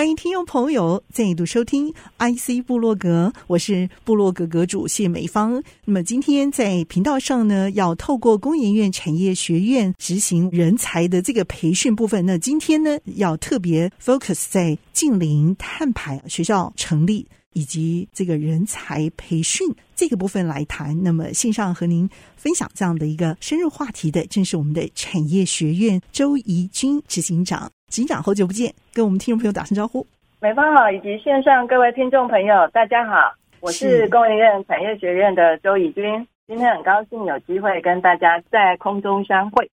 欢迎听众朋友再度收听 IC 部落格，我是部落格阁主谢美芳。那么今天在频道上呢，要透过工研院产业学院执行人才的这个培训部分。那今天呢，要特别 focus 在近邻碳排学校成立以及这个人才培训这个部分来谈。那么线上和您分享这样的一个深入话题的，正是我们的产业学院周怡君执行长。执行长，好久不见，跟我们听众朋友打声招呼。美方好，以及线上各位听众朋友，大家好，我是工研院产业学院的周怡君。今天很高兴有机会跟大家在空中相会。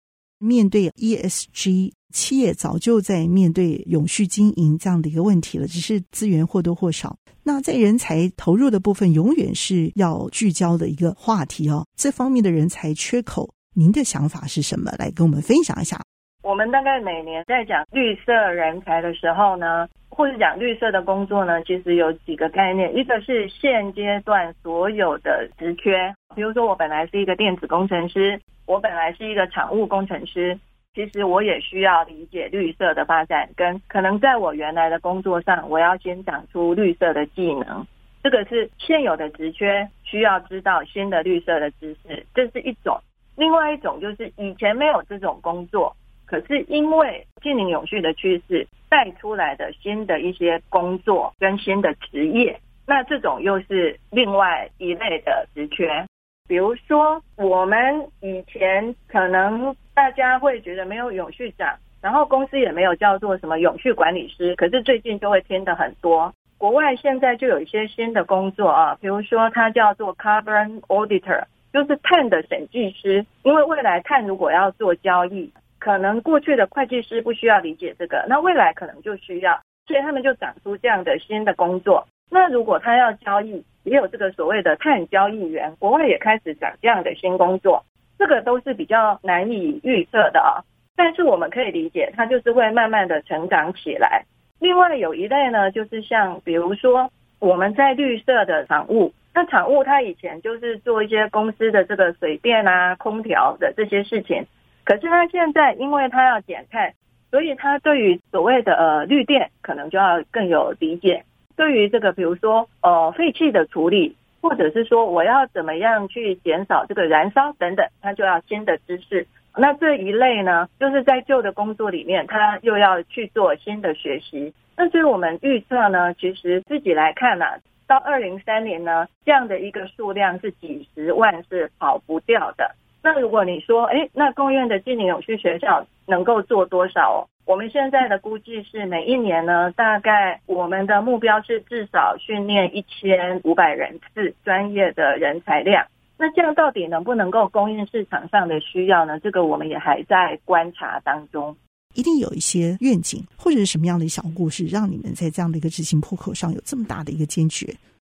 面对 ESG，企业早就在面对永续经营这样的一个问题了，只是资源或多或少。那在人才投入的部分，永远是要聚焦的一个话题哦。这方面的人才缺口，您的想法是什么？来跟我们分享一下。我们大概每年在讲绿色人才的时候呢，或者讲绿色的工作呢，其实有几个概念，一个是现阶段所有的职缺，比如说我本来是一个电子工程师，我本来是一个厂务工程师，其实我也需要理解绿色的发展，跟可能在我原来的工作上，我要先长出绿色的技能，这个是现有的职缺需要知道新的绿色的知识，这是一种；另外一种就是以前没有这种工作。可是因为近零永续的趋势带出来的新的一些工作跟新的职业，那这种又是另外一类的职缺。比如说，我们以前可能大家会觉得没有永续长，然后公司也没有叫做什么永续管理师，可是最近就会听得很多。国外现在就有一些新的工作啊，比如说它叫做 Carbon Auditor，就是碳的审计师，因为未来碳如果要做交易。可能过去的会计师不需要理解这个，那未来可能就需要，所以他们就长出这样的新的工作。那如果他要交易，也有这个所谓的碳交易员，国外也开始讲这样的新工作，这个都是比较难以预测的啊。但是我们可以理解，它就是会慢慢的成长起来。另外有一类呢，就是像比如说我们在绿色的厂务，那厂务它以前就是做一些公司的这个水电啊、空调的这些事情。可是他现在，因为他要减碳，所以他对于所谓的呃绿电可能就要更有理解。对于这个，比如说呃废气的处理，或者是说我要怎么样去减少这个燃烧等等，他就要新的知识。那这一类呢，就是在旧的工作里面，他又要去做新的学习。那所以我们预测呢，其实自己来看呢、到二零三年呢，这样的一个数量是几十万是跑不掉的。那如果你说，哎，那公院的净零永续学校能够做多少？我们现在的估计是每一年呢，大概我们的目标是至少训练一千五百人次专业的人才量。那这样到底能不能够供应市场上的需要呢？这个我们也还在观察当中。一定有一些愿景或者是什么样的小故事，让你们在这样的一个执行破口上有这么大的一个坚决。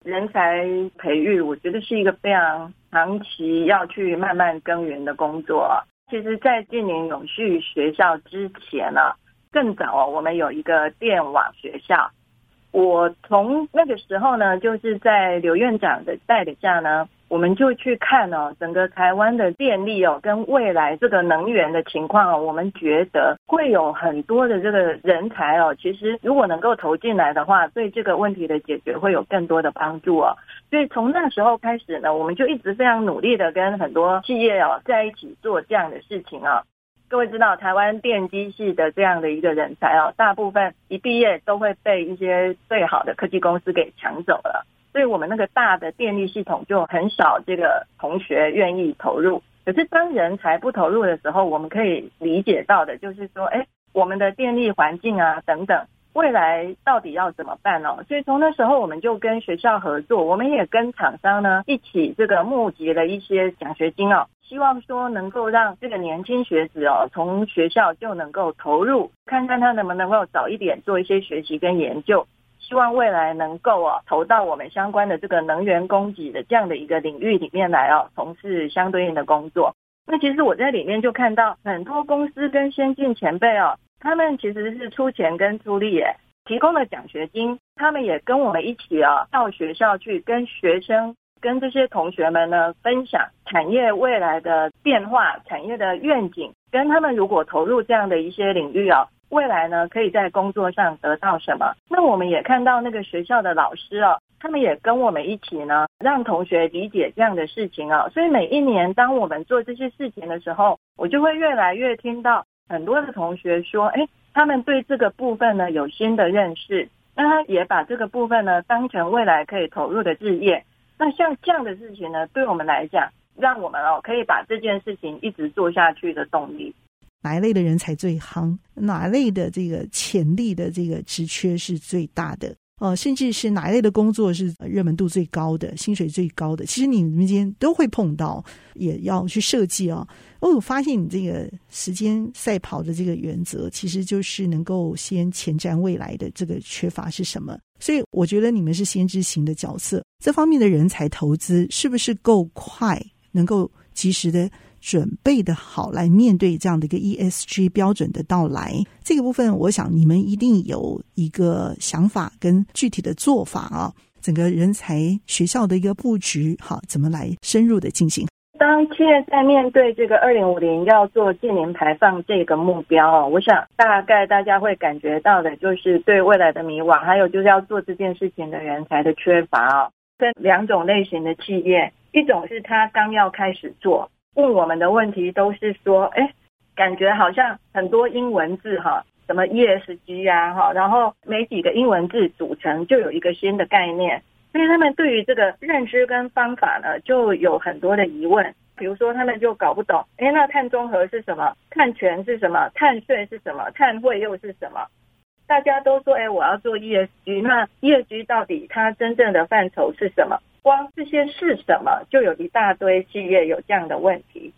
人才培育，我觉得是一个非常长期要去慢慢耕耘的工作。其实，在建宁永续学校之前呢，更早哦，我们有一个电网学校。我从那个时候呢，就是在刘院长的带领下呢。我们就去看哦，整个台湾的电力哦，跟未来这个能源的情况哦，我们觉得会有很多的这个人才哦。其实如果能够投进来的话，对这个问题的解决会有更多的帮助哦。所以从那时候开始呢，我们就一直非常努力的跟很多企业哦在一起做这样的事情啊。各位知道，台湾电机系的这样的一个人才哦，大部分一毕业都会被一些最好的科技公司给抢走了。所以我们那个大的电力系统就很少这个同学愿意投入。可是当人才不投入的时候，我们可以理解到的就是说，哎，我们的电力环境啊等等，未来到底要怎么办哦？所以从那时候我们就跟学校合作，我们也跟厂商呢一起这个募集了一些奖学金哦，希望说能够让这个年轻学子哦从学校就能够投入，看看他能不能够早一点做一些学习跟研究。希望未来能够啊投到我们相关的这个能源供给的这样的一个领域里面来哦，从事相对应的工作。那其实我在里面就看到很多公司跟先进前辈哦，他们其实是出钱跟出力耶，提供了奖学金，他们也跟我们一起啊到学校去跟学生。跟这些同学们呢，分享产业未来的变化、产业的愿景，跟他们如果投入这样的一些领域啊，未来呢可以在工作上得到什么？那我们也看到那个学校的老师啊，他们也跟我们一起呢，让同学理解这样的事情啊。所以每一年当我们做这些事情的时候，我就会越来越听到很多的同学说，哎，他们对这个部分呢有新的认识，那他也把这个部分呢当成未来可以投入的事业。那像这样的事情呢，对我们来讲，让我们哦可以把这件事情一直做下去的动力。哪一类的人才最夯？哪一类的这个潜力的这个职缺是最大的？呃，甚至是哪一类的工作是热门度最高的、薪水最高的？其实你们之间都会碰到，也要去设计哦。我发现，你这个时间赛跑的这个原则，其实就是能够先前瞻未来的这个缺乏是什么。所以，我觉得你们是先知型的角色，这方面的人才投资是不是够快，能够及时的？准备的好来面对这样的一个 ESG 标准的到来，这个部分我想你们一定有一个想法跟具体的做法啊。整个人才学校的一个布局，好，怎么来深入的进行？当企业在面对这个二零五零要做净零排放这个目标哦，我想大概大家会感觉到的就是对未来的迷惘，还有就是要做这件事情的人才的缺乏哦。分两种类型的企业，一种是他刚要开始做。问我们的问题都是说，哎，感觉好像很多英文字哈，什么 ESG 呀哈，然后没几个英文字组成就有一个新的概念，所以他们对于这个认知跟方法呢，就有很多的疑问。比如说，他们就搞不懂，哎，那碳中和是什么？碳权是什么？碳税是什么？碳汇又是什么？大家都说，哎，我要做 ESG，那 ESG 到底它真正的范畴是什么？光这些是什么，就有一大堆企业有这样的问题。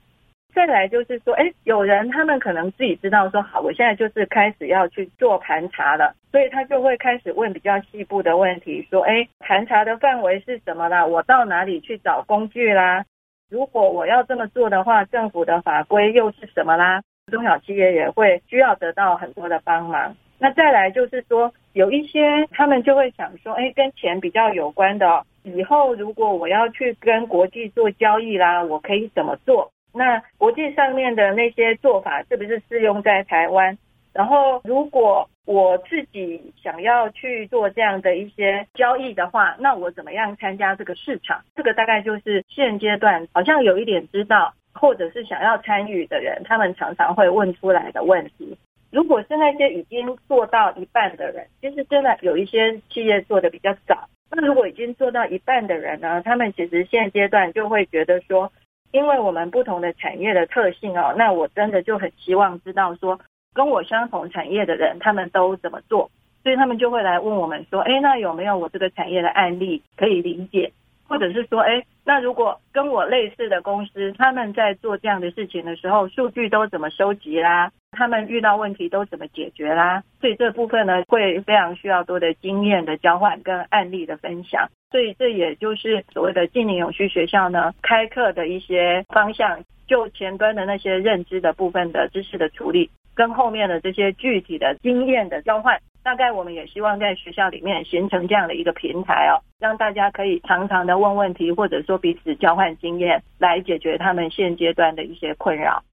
再来就是说，哎，有人他们可能自己知道说，好，我现在就是开始要去做盘查了，所以他就会开始问比较细部的问题，说，哎，盘查的范围是什么啦？我到哪里去找工具啦？如果我要这么做的话，政府的法规又是什么啦？中小企业也会需要得到很多的帮忙。那再来就是说，有一些他们就会想说，哎，跟钱比较有关的，以后如果我要去跟国际做交易啦，我可以怎么做？那国际上面的那些做法是不是适用在台湾？然后如果我自己想要去做这样的一些交易的话，那我怎么样参加这个市场？这个大概就是现阶段好像有一点知道，或者是想要参与的人，他们常常会问出来的问题。如果是那些已经做到一半的人，其实真的有一些企业做的比较早。那如果已经做到一半的人呢，他们其实现阶段就会觉得说，因为我们不同的产业的特性哦，那我真的就很希望知道说，跟我相同产业的人他们都怎么做，所以他们就会来问我们说，哎，那有没有我这个产业的案例可以理解？或者是说，哎，那如果跟我类似的公司，他们在做这样的事情的时候，数据都怎么收集啦？他们遇到问题都怎么解决啦？所以这部分呢，会非常需要多的经验的交换跟案例的分享。所以这也就是所谓的净零永续学校呢，开课的一些方向，就前端的那些认知的部分的知识的处理，跟后面的这些具体的经验的交换。大概我们也希望在学校里面形成这样的一个平台哦，让大家可以常常的问问题，或者说彼此交换经验，来解决他们现阶段的一些困扰。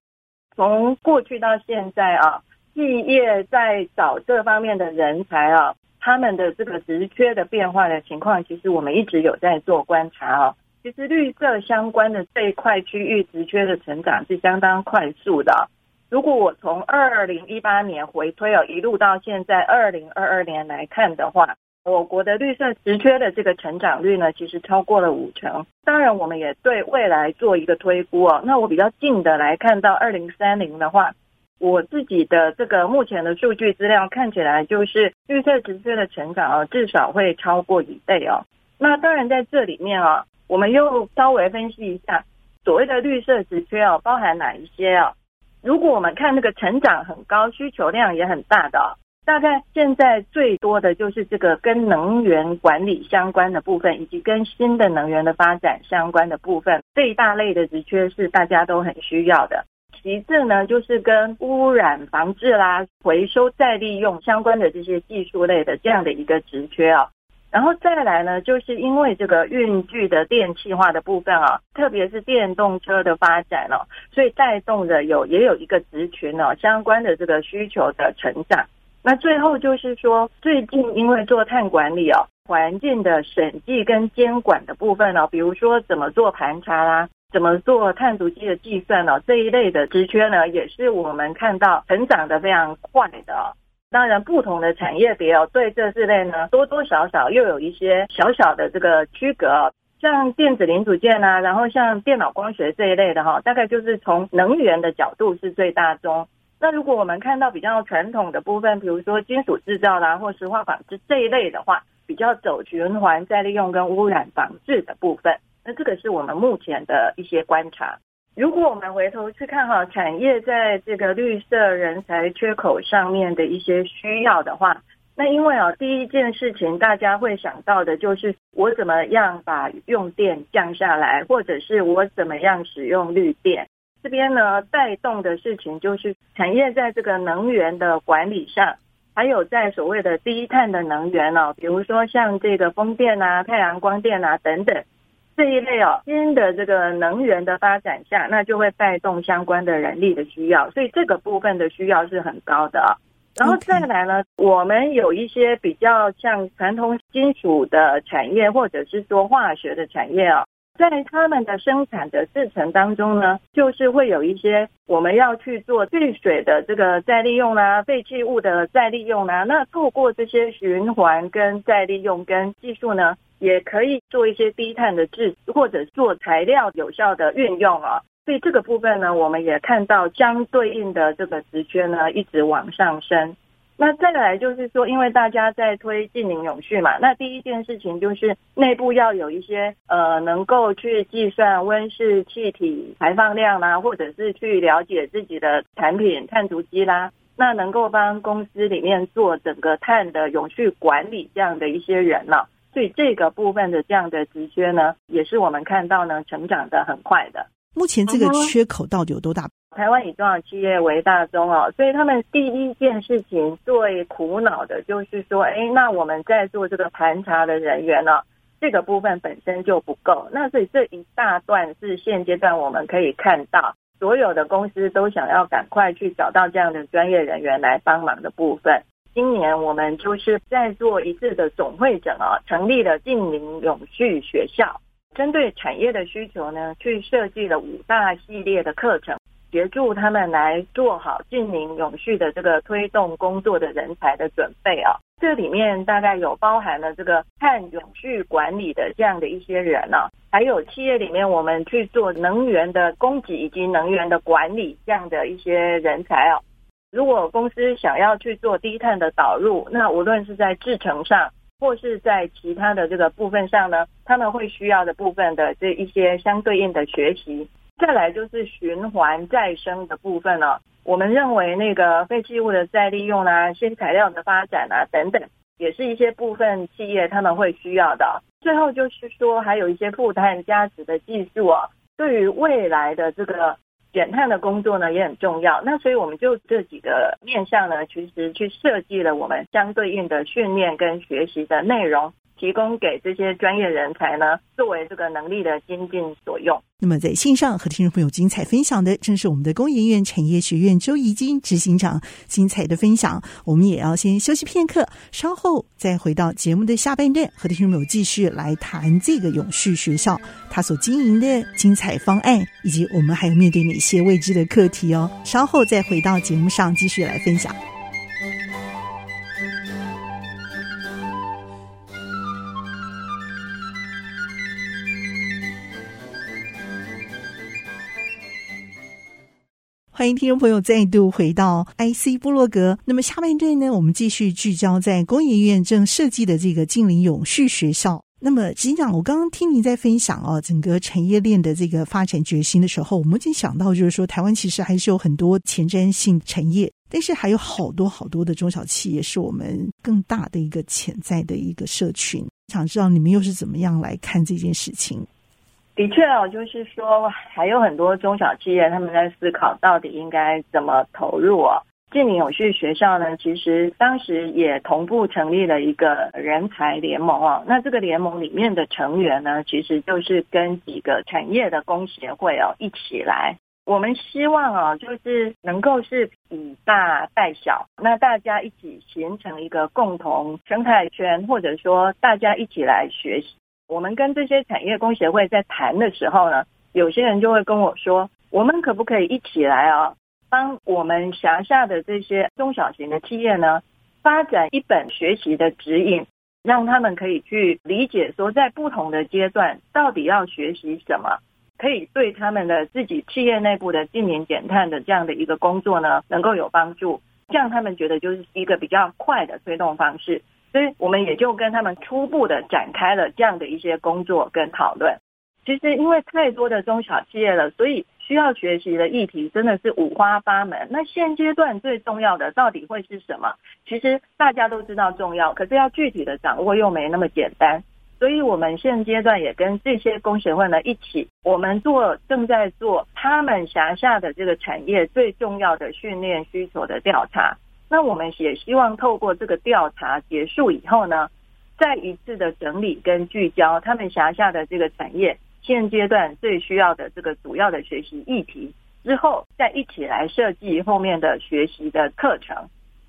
从过去到现在啊，企业在找这方面的人才啊，他们的这个职缺的变化的情况，其实我们一直有在做观察哦。其实绿色相关的这一块区域职缺的成长是相当快速的。如果我从二零一八年回推哦，一路到现在二零二二年来看的话，我国的绿色职缺的这个成长率呢，其实超过了五成。当然，我们也对未来做一个推估哦。那我比较近的来看到二零三零的话，我自己的这个目前的数据资料看起来就是绿色职缺的成长哦，至少会超过一倍哦。那当然在这里面啊，我们又稍微分析一下所谓的绿色职缺哦，包含哪一些啊？如果我们看那个成长很高、需求量也很大的，大概现在最多的就是这个跟能源管理相关的部分，以及跟新的能源的发展相关的部分，这一大类的职缺是大家都很需要的。其次呢，就是跟污染防治啦、回收再利用相关的这些技术类的这样的一个职缺啊。然后再来呢，就是因为这个运具的电气化的部分啊，特别是电动车的发展哦，所以带动的有也有一个职群哦，相关的这个需求的成长。那最后就是说，最近因为做碳管理哦，环境的审计跟监管的部分哦，比如说怎么做盘查啦，怎么做碳足迹的计算哦，这一类的职缺呢，也是我们看到成长的非常快的。当然，不同的产业别哦，对这四类呢，多多少少又有一些小小的这个区隔。像电子零组件啊，然后像电脑光学这一类的哈，大概就是从能源的角度是最大宗。那如果我们看到比较传统的部分，比如说金属制造啦，或石化纺织这一类的话，比较走循环再利用跟污染防治的部分，那这个是我们目前的一些观察。如果我们回头去看哈，产业在这个绿色人才缺口上面的一些需要的话，那因为啊，第一件事情大家会想到的就是我怎么样把用电降下来，或者是我怎么样使用绿电。这边呢，带动的事情就是产业在这个能源的管理上，还有在所谓的低碳的能源哦，比如说像这个风电啊、太阳光电啊等等这一类哦，新的这个能源的发展下，那就会带动相关的人力的需要，所以这个部分的需要是很高的啊。然后再来呢，我们有一些比较像传统金属的产业，或者是说化学的产业啊。在他们的生产的制程当中呢，就是会有一些我们要去做废水的这个再利用啦、啊，废弃物的再利用啦、啊。那透过这些循环跟再利用跟技术呢，也可以做一些低碳的制，或者做材料有效的运用啊。所以这个部分呢，我们也看到相对应的这个职缺呢，一直往上升。那再来就是说，因为大家在推进零永续嘛，那第一件事情就是内部要有一些呃，能够去计算温室气体排放量啦，或者是去了解自己的产品碳足迹啦，那能够帮公司里面做整个碳的永续管理这样的一些人呢，所以这个部分的这样的职缺呢，也是我们看到呢成长的很快的。目前这个缺口到底有多大？嗯台湾以中小企业为大宗哦，所以他们第一件事情最苦恼的就是说，哎，那我们在做这个盘查的人员呢，这个部分本身就不够。那所以这一大段是现阶段我们可以看到，所有的公司都想要赶快去找到这样的专业人员来帮忙的部分。今年我们就是在做一次的总会诊啊，成立了净零永续学校，针对产业的需求呢，去设计了五大系列的课程。协助他们来做好净零永续的这个推动工作的人才的准备啊，这里面大概有包含了这个碳永续管理的这样的一些人啊，还有企业里面我们去做能源的供给以及能源的管理这样的一些人才啊。如果公司想要去做低碳的导入，那无论是在制程上或是在其他的这个部分上呢，他们会需要的部分的这一些相对应的学习。再来就是循环再生的部分了。我们认为那个废弃物的再利用啊、新材料的发展啊等等，也是一些部分企业他们会需要的。最后就是说，还有一些负碳价值的技术啊，对于未来的这个减碳的工作呢也很重要。那所以我们就这几个面向呢，其实去设计了我们相对应的训练跟学习的内容。提供给这些专业人才呢，作为这个能力的精进所用。那么在线上和听众朋友精彩分享的，正是我们的工研院产业学院周怡君执行长精彩的分享。我们也要先休息片刻，稍后再回到节目的下半段，和听众朋友继续来谈这个永续学校它所经营的精彩方案，以及我们还有面对哪些未知的课题哦。稍后再回到节目上继续来分享。欢迎听众朋友再度回到 IC 部落格。那么下半段呢，我们继续聚焦在工研院正设计的这个近邻永续学校。那么，执行长，我刚刚听您在分享哦，整个产业链的这个发展决心的时候，我们已经想到，就是说，台湾其实还是有很多前瞻性产业。但是还有好多好多的中小企业是我们更大的一个潜在的一个社群。想知道你们又是怎么样来看这件事情？的确哦，就是说还有很多中小企业他们在思考到底应该怎么投入哦。建宁永续学校呢，其实当时也同步成立了一个人才联盟哦。那这个联盟里面的成员呢，其实就是跟几个产业的工协会哦一起来。我们希望啊，就是能够是以大带小，那大家一起形成一个共同生态圈，或者说大家一起来学习。我们跟这些产业工协会在谈的时候呢，有些人就会跟我说，我们可不可以一起来啊，帮我们辖下的这些中小型的企业呢，发展一本学习的指引，让他们可以去理解说，在不同的阶段到底要学习什么。可以对他们的自己企业内部的净零减碳的这样的一个工作呢，能够有帮助，这样他们觉得就是一个比较快的推动方式，所以我们也就跟他们初步的展开了这样的一些工作跟讨论。其实因为太多的中小企业了，所以需要学习的议题真的是五花八门。那现阶段最重要的到底会是什么？其实大家都知道重要，可是要具体的掌握又没那么简单。所以，我们现阶段也跟这些工学会呢一起，我们做正在做他们辖下的这个产业最重要的训练需求的调查。那我们也希望透过这个调查结束以后呢，再一次的整理跟聚焦他们辖下的这个产业现阶段最需要的这个主要的学习议题之后，再一起来设计后面的学习的课程。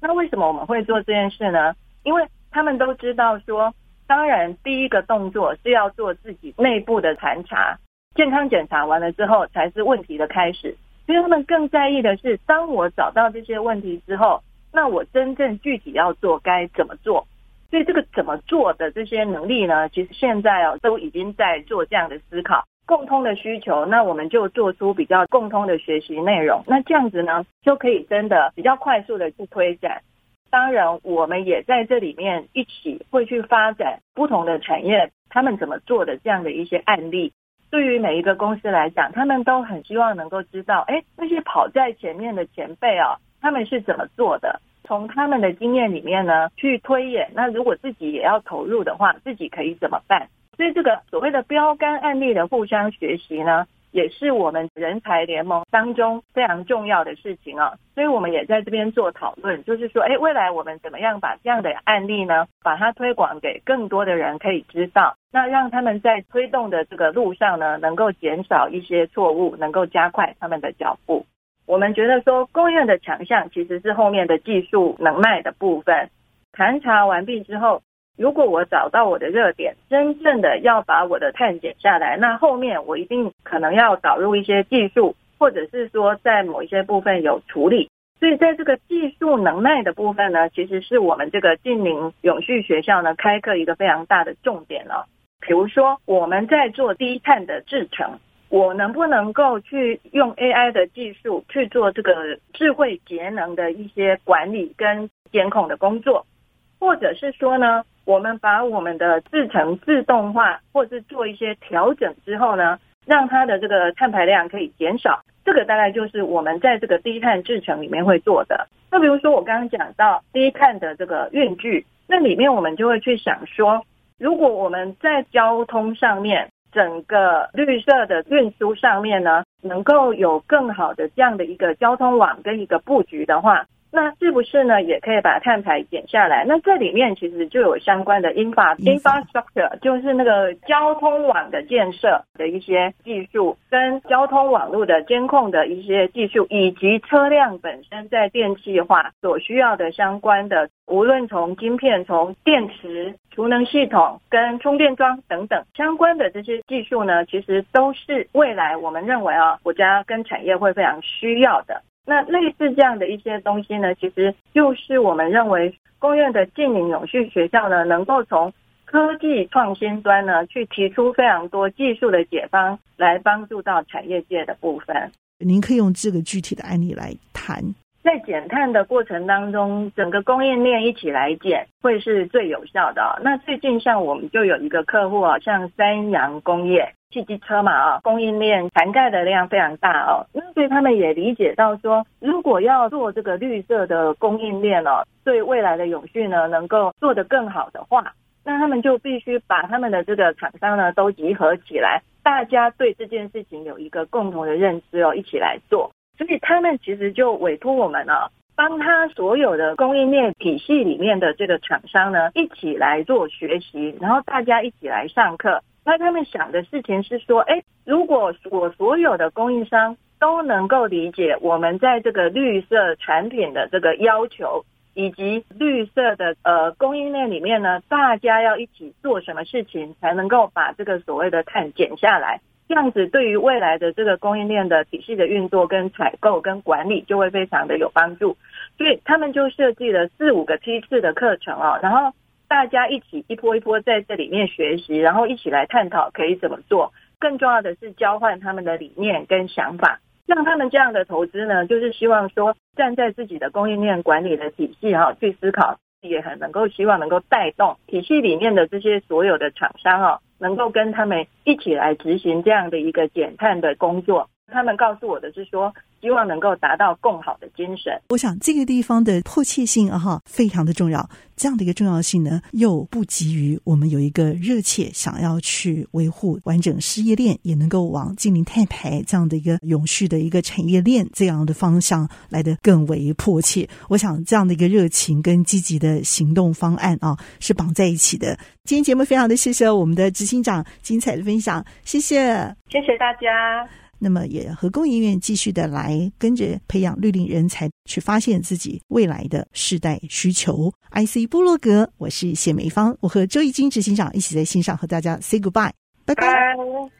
那为什么我们会做这件事呢？因为他们都知道说。当然，第一个动作是要做自己内部的盘查，健康检查完了之后才是问题的开始。所以他们更在意的是，当我找到这些问题之后，那我真正具体要做该怎么做？所以这个怎么做的这些能力呢？其实现在哦都已经在做这样的思考，共通的需求，那我们就做出比较共通的学习内容。那这样子呢，就可以真的比较快速的去推展。当然，我们也在这里面一起会去发展不同的产业，他们怎么做的这样的一些案例。对于每一个公司来讲，他们都很希望能够知道，哎，那些跑在前面的前辈啊，他们是怎么做的？从他们的经验里面呢，去推演。那如果自己也要投入的话，自己可以怎么办？所以这个所谓的标杆案例的互相学习呢，也是我们人才联盟当中非常重要的事情啊，所以我们也在这边做讨论，就是说，哎，未来我们怎么样把这样的案例呢，把它推广给更多的人可以知道，那让他们在推动的这个路上呢，能够减少一些错误，能够加快他们的脚步。我们觉得说，工业的强项其实是后面的技术能耐的部分，盘查完毕之后。如果我找到我的热点，真正的要把我的碳减下来，那后面我一定可能要导入一些技术，或者是说在某一些部分有处理。所以在这个技术能耐的部分呢，其实是我们这个净零永续学校呢开课一个非常大的重点了。比如说我们在做低碳的制程，我能不能够去用 AI 的技术去做这个智慧节能的一些管理跟监控的工作，或者是说呢，我们把我们的制程自动化，或是做一些调整之后呢，让它的这个碳排量可以减少。这个大概就是我们在这个低碳制程里面会做的。那比如说我刚刚讲到低碳的这个运具，那里面我们就会去想说，如果我们在交通上面，整个绿色的运输上面呢，能够有更好的这样的一个交通网跟一个布局的话。那是不是呢？也可以把碳排减下来？那这里面其实就有相关的 infra infrastructure，就是那个交通网的建设的一些技术，跟交通网络的监控的一些技术，以及车辆本身在电气化所需要的相关的，无论从晶片、从电池、储能系统跟充电桩等等相关的这些技术呢，其实都是未来我们认为啊，国家跟产业会非常需要的。那类似这样的一些东西呢，其实就是我们认为公院的近零永续学校呢，能够从科技创新端呢，去提出非常多技术的解方，来帮助到产业界的部分。您可以用这个具体的案例来谈，在减碳的过程当中，整个供应链一起来减，会是最有效的。那最近像我们就有一个客户啊，像三洋工业，汽机车嘛啊，供应链涵盖的量非常大哦。那所以他们也理解到说，如果要做这个绿色的供应链哦，对未来的永续呢，能够做得更好的话，那他们就必须把他们的这个厂商呢都集合起来，大家对这件事情有一个共同的认知哦，一起来做。所以他们其实就委托我们呢、哦，帮他所有的供应链体系里面的这个厂商呢，一起来做学习，然后大家一起来上课。那他们想的事情是说，哎，如果我所有的供应商都能够理解我们在这个绿色产品的这个要求，以及绿色的呃供应链里面呢，大家要一起做什么事情，才能够把这个所谓的碳减下来。这样子对于未来的这个供应链的体系的运作、跟采购、跟管理就会非常的有帮助，所以他们就设计了四五个梯次的课程哦，然后大家一起一波一波在这里面学习，然后一起来探讨可以怎么做。更重要的是交换他们的理念跟想法，像他们这样的投资呢，就是希望说站在自己的供应链管理的体系哈去思考，也很能够希望能够带动体系里面的这些所有的厂商哦。能够跟他们一起来执行这样的一个减碳的工作，他们告诉我的是说，希望能够达到更好的精神。我想这个地方的迫切性啊，哈，非常的重要。这样的一个重要性呢，又不急于我们有一个热切想要去维护完整事业链，也能够往净零碳排这样的一个永续的一个产业链这样的方向来的更为迫切。我想这样的一个热情跟积极的行动方案啊，是绑在一起的。今天节目非常的谢谢我们的执行长精彩的分享，谢谢，谢谢大家。那么也和工研院继续的来跟着培养绿林人才，去发现自己未来的世代需求。IC 部落格，我是谢梅芳，我和周一金执行长一起在线上和大家 say goodbye，拜拜。